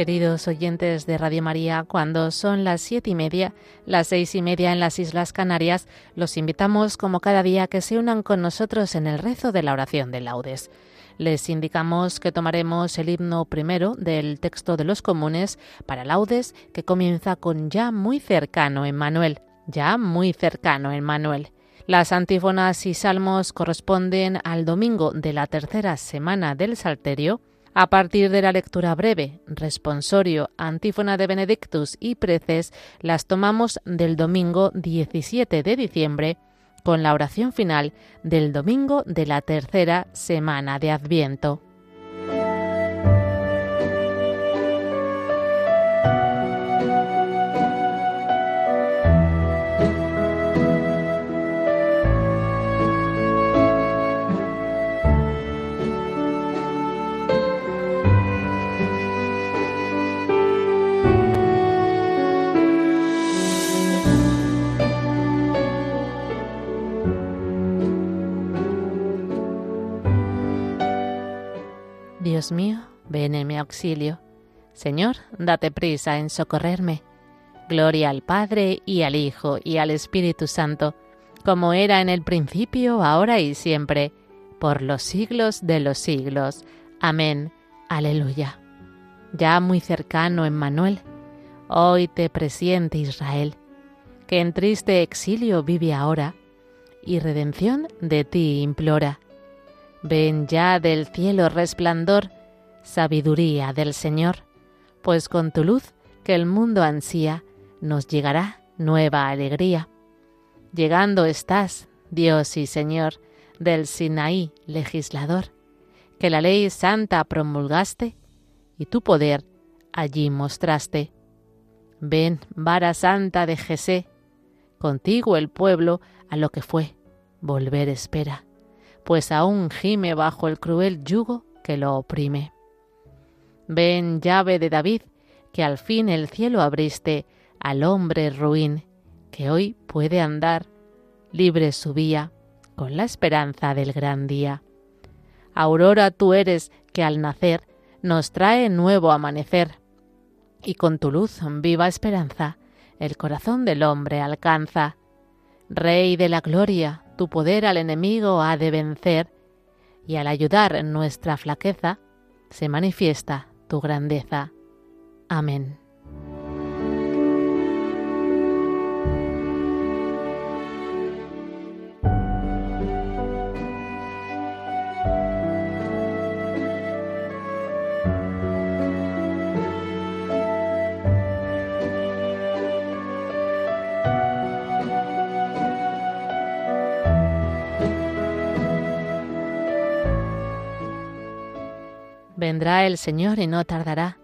Queridos oyentes de Radio María, cuando son las siete y media, las seis y media en las Islas Canarias, los invitamos como cada día que se unan con nosotros en el rezo de la oración de laudes. Les indicamos que tomaremos el himno primero del texto de los comunes para laudes que comienza con ya muy cercano en Manuel, ya muy cercano en Manuel. Las antífonas y salmos corresponden al domingo de la tercera semana del Salterio, a partir de la lectura breve, responsorio, antífona de Benedictus y preces, las tomamos del domingo 17 de diciembre con la oración final del domingo de la tercera semana de Adviento. Auxilio. Señor, date prisa en socorrerme. Gloria al Padre y al Hijo y al Espíritu Santo, como era en el principio, ahora y siempre, por los siglos de los siglos. Amén. Aleluya. Ya muy cercano, Emmanuel, hoy te presiente Israel, que en triste exilio vive ahora, y redención de ti implora Ven ya del cielo resplandor, sabiduría del Señor, pues con tu luz que el mundo ansía, nos llegará nueva alegría. Llegando estás, Dios y Señor, del Sinaí legislador, que la ley santa promulgaste y tu poder allí mostraste. Ven, vara santa de Jesé, contigo el pueblo a lo que fue, volver espera pues aún gime bajo el cruel yugo que lo oprime. Ven, llave de David, que al fin el cielo abriste al hombre ruin, que hoy puede andar libre su vía, con la esperanza del gran día. Aurora tú eres que al nacer nos trae nuevo amanecer, y con tu luz viva esperanza el corazón del hombre alcanza. Rey de la gloria, tu poder al enemigo ha de vencer, y al ayudar nuestra flaqueza, se manifiesta tu grandeza. Amén. Vendrá el Señor y no tardará,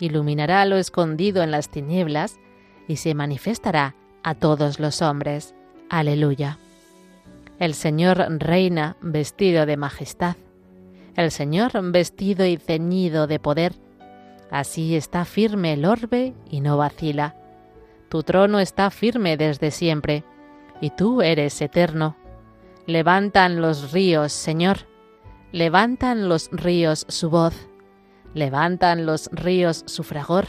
iluminará lo escondido en las tinieblas y se manifestará a todos los hombres. Aleluya. El Señor reina vestido de majestad, el Señor vestido y ceñido de poder. Así está firme el orbe y no vacila. Tu trono está firme desde siempre, y tú eres eterno. Levantan los ríos, Señor, Levantan los ríos su voz, levantan los ríos su fragor,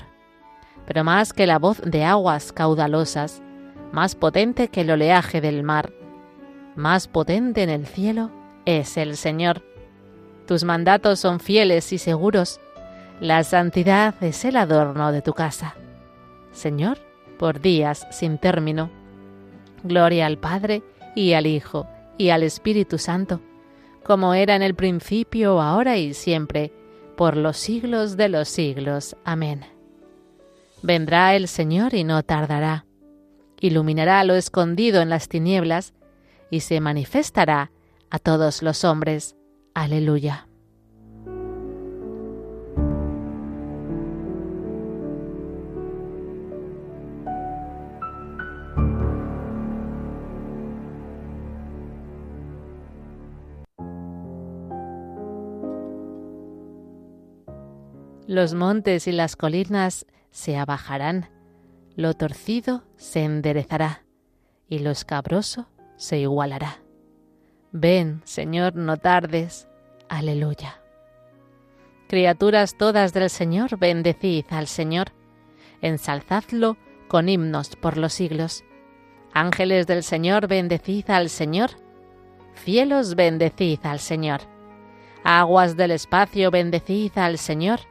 pero más que la voz de aguas caudalosas, más potente que el oleaje del mar, más potente en el cielo es el Señor. Tus mandatos son fieles y seguros, la santidad es el adorno de tu casa. Señor, por días sin término. Gloria al Padre y al Hijo y al Espíritu Santo como era en el principio, ahora y siempre, por los siglos de los siglos. Amén. Vendrá el Señor y no tardará. Iluminará lo escondido en las tinieblas y se manifestará a todos los hombres. Aleluya. Los montes y las colinas se abajarán, lo torcido se enderezará, y lo escabroso se igualará. Ven, Señor, no tardes. Aleluya. Criaturas todas del Señor, bendecid al Señor. Ensalzadlo con himnos por los siglos. Ángeles del Señor, bendecid al Señor. Cielos, bendecid al Señor. Aguas del espacio, bendecid al Señor.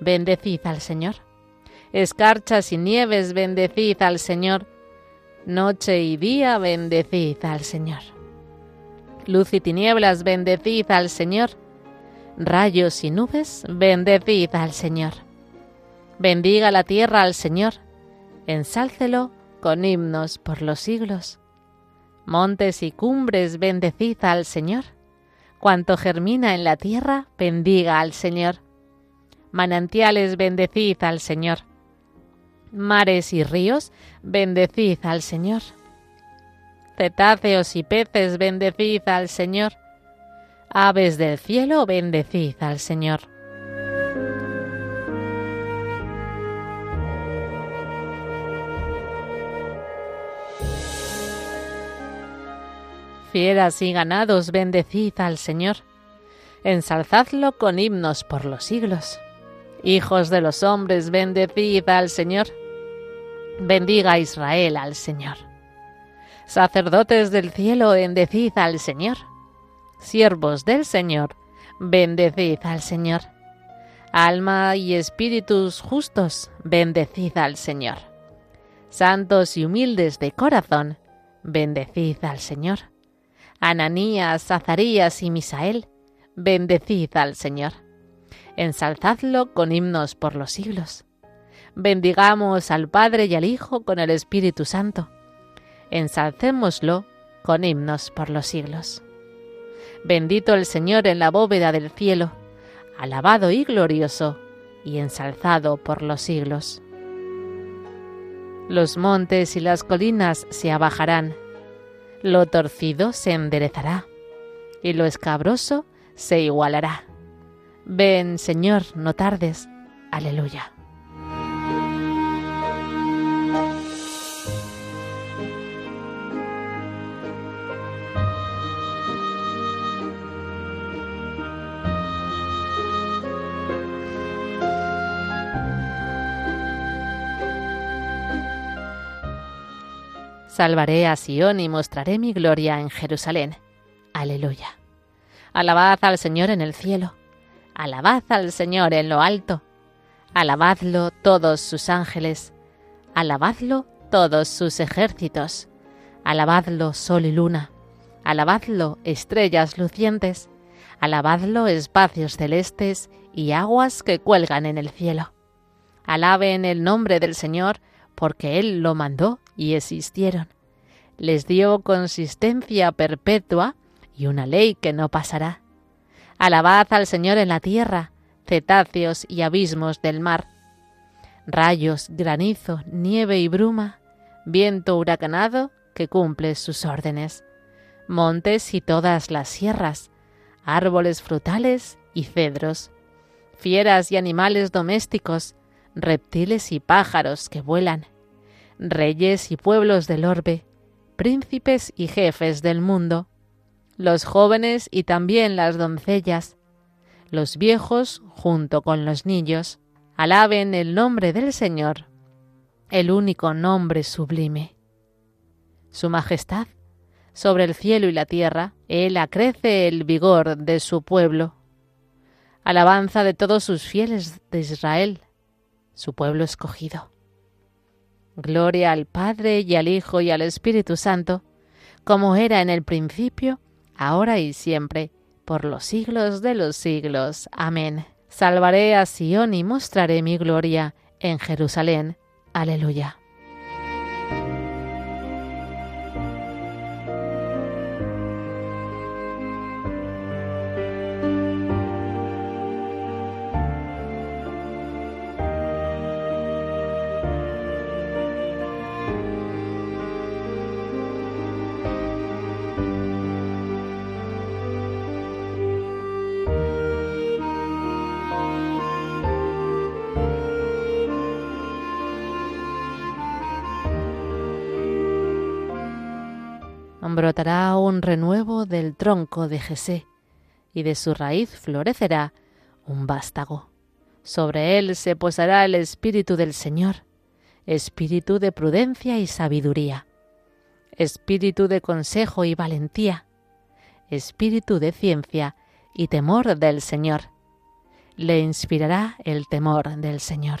bendecid al Señor. Escarchas y nieves, bendecid al Señor. Noche y día, bendecid al Señor. Luz y tinieblas, bendecid al Señor. Rayos y nubes, bendecid al Señor. Bendiga la tierra al Señor. Ensálcelo con himnos por los siglos. Montes y cumbres, bendecid al Señor. Cuanto germina en la tierra, bendiga al Señor. Manantiales, bendecid al Señor. Mares y ríos, bendecid al Señor. Cetáceos y peces, bendecid al Señor. Aves del cielo, bendecid al Señor. Fieras y ganados, bendecid al Señor. Ensalzadlo con himnos por los siglos. Hijos de los hombres, bendecid al Señor. Bendiga Israel al Señor. Sacerdotes del cielo, bendecid al Señor. Siervos del Señor, bendecid al Señor. Alma y espíritus justos, bendecid al Señor. Santos y humildes de corazón, bendecid al Señor. Ananías, Azarías y Misael, bendecid al Señor. Ensalzadlo con himnos por los siglos. Bendigamos al Padre y al Hijo con el Espíritu Santo. Ensalcémoslo con himnos por los siglos. Bendito el Señor en la bóveda del cielo, alabado y glorioso, y ensalzado por los siglos. Los montes y las colinas se abajarán, lo torcido se enderezará, y lo escabroso se igualará. Ven, Señor, no tardes. Aleluya. Salvaré a Sión y mostraré mi gloria en Jerusalén. Aleluya. Alabad al Señor en el cielo. Alabad al Señor en lo alto. Alabadlo todos sus ángeles. Alabadlo todos sus ejércitos. Alabadlo sol y luna. Alabadlo estrellas lucientes. Alabadlo espacios celestes y aguas que cuelgan en el cielo. Alaben el nombre del Señor, porque Él lo mandó y existieron. Les dio consistencia perpetua y una ley que no pasará. Alabad al Señor en la tierra, cetáceos y abismos del mar. Rayos, granizo, nieve y bruma, viento huracanado que cumple sus órdenes. Montes y todas las sierras, árboles frutales y cedros, fieras y animales domésticos, reptiles y pájaros que vuelan, reyes y pueblos del orbe, príncipes y jefes del mundo, los jóvenes y también las doncellas, los viejos junto con los niños, alaben el nombre del Señor, el único nombre sublime. Su majestad, sobre el cielo y la tierra, Él acrece el vigor de su pueblo. Alabanza de todos sus fieles de Israel, su pueblo escogido. Gloria al Padre y al Hijo y al Espíritu Santo, como era en el principio, ahora y siempre, por los siglos de los siglos. Amén. Salvaré a Sión y mostraré mi gloria en Jerusalén. Aleluya. Brotará un renuevo del tronco de Jesé, y de su raíz florecerá un vástago. Sobre él se posará el Espíritu del Señor, Espíritu de prudencia y sabiduría, Espíritu de consejo y valentía, Espíritu de ciencia y temor del Señor. Le inspirará el temor del Señor.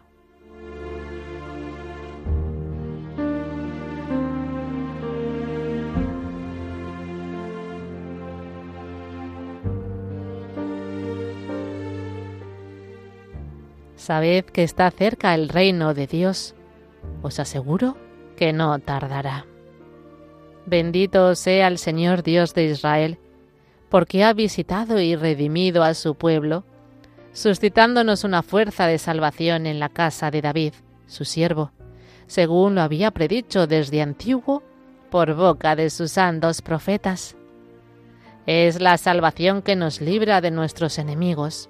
Sabed que está cerca el reino de Dios. Os aseguro que no tardará. Bendito sea el Señor Dios de Israel, porque ha visitado y redimido a su pueblo, suscitándonos una fuerza de salvación en la casa de David, su siervo, según lo había predicho desde antiguo por boca de sus santos profetas. Es la salvación que nos libra de nuestros enemigos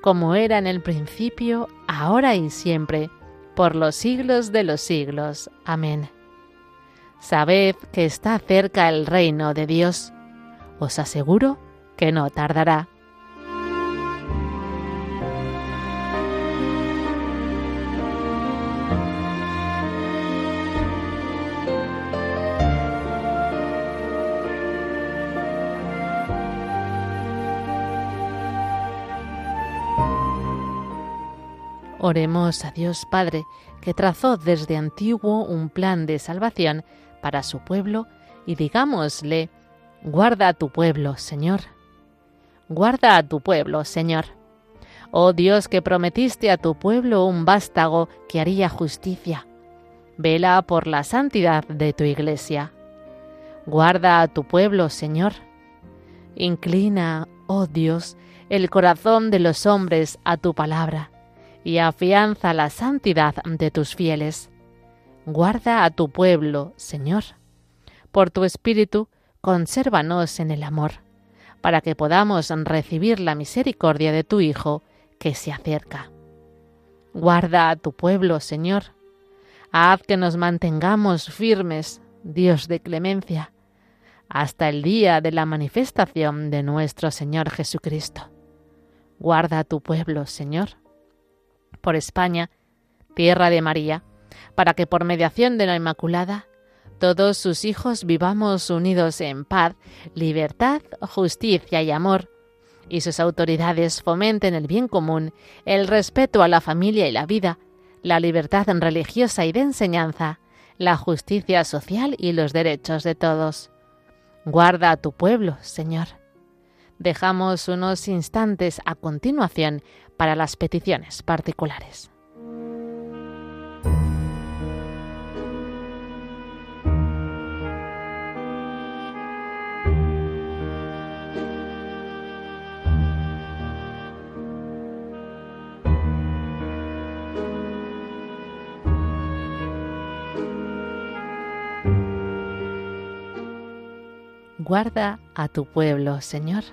como era en el principio, ahora y siempre, por los siglos de los siglos. Amén. Sabed que está cerca el reino de Dios. Os aseguro que no tardará. Oremos a Dios Padre, que trazó desde antiguo un plan de salvación para su pueblo, y digámosle, guarda a tu pueblo, Señor. Guarda a tu pueblo, Señor. Oh Dios que prometiste a tu pueblo un vástago que haría justicia. Vela por la santidad de tu iglesia. Guarda a tu pueblo, Señor. Inclina, oh Dios, el corazón de los hombres a tu palabra y afianza la santidad de tus fieles. Guarda a tu pueblo, Señor. Por tu Espíritu, consérvanos en el amor, para que podamos recibir la misericordia de tu Hijo que se acerca. Guarda a tu pueblo, Señor. Haz que nos mantengamos firmes, Dios de clemencia, hasta el día de la manifestación de nuestro Señor Jesucristo. Guarda a tu pueblo, Señor por España, tierra de María, para que por mediación de la Inmaculada todos sus hijos vivamos unidos en paz, libertad, justicia y amor, y sus autoridades fomenten el bien común, el respeto a la familia y la vida, la libertad religiosa y de enseñanza, la justicia social y los derechos de todos. Guarda a tu pueblo, Señor. Dejamos unos instantes a continuación para las peticiones particulares. Guarda a tu pueblo, Señor.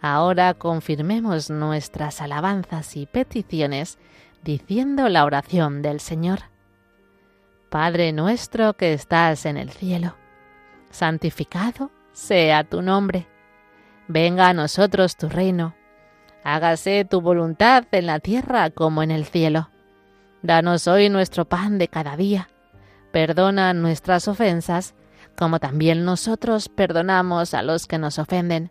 Ahora confirmemos nuestras alabanzas y peticiones diciendo la oración del Señor. Padre nuestro que estás en el cielo, santificado sea tu nombre. Venga a nosotros tu reino. Hágase tu voluntad en la tierra como en el cielo. Danos hoy nuestro pan de cada día. Perdona nuestras ofensas, como también nosotros perdonamos a los que nos ofenden.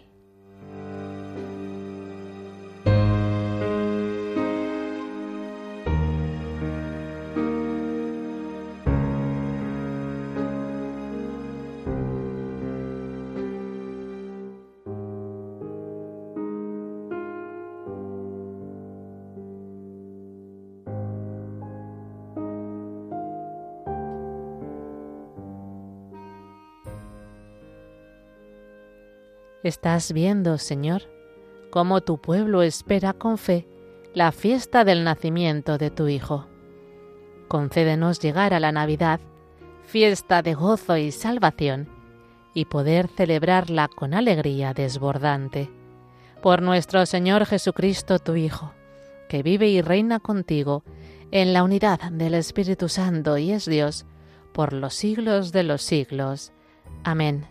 Estás viendo, Señor, cómo tu pueblo espera con fe la fiesta del nacimiento de tu Hijo. Concédenos llegar a la Navidad, fiesta de gozo y salvación, y poder celebrarla con alegría desbordante. Por nuestro Señor Jesucristo, tu Hijo, que vive y reina contigo en la unidad del Espíritu Santo y es Dios, por los siglos de los siglos. Amén.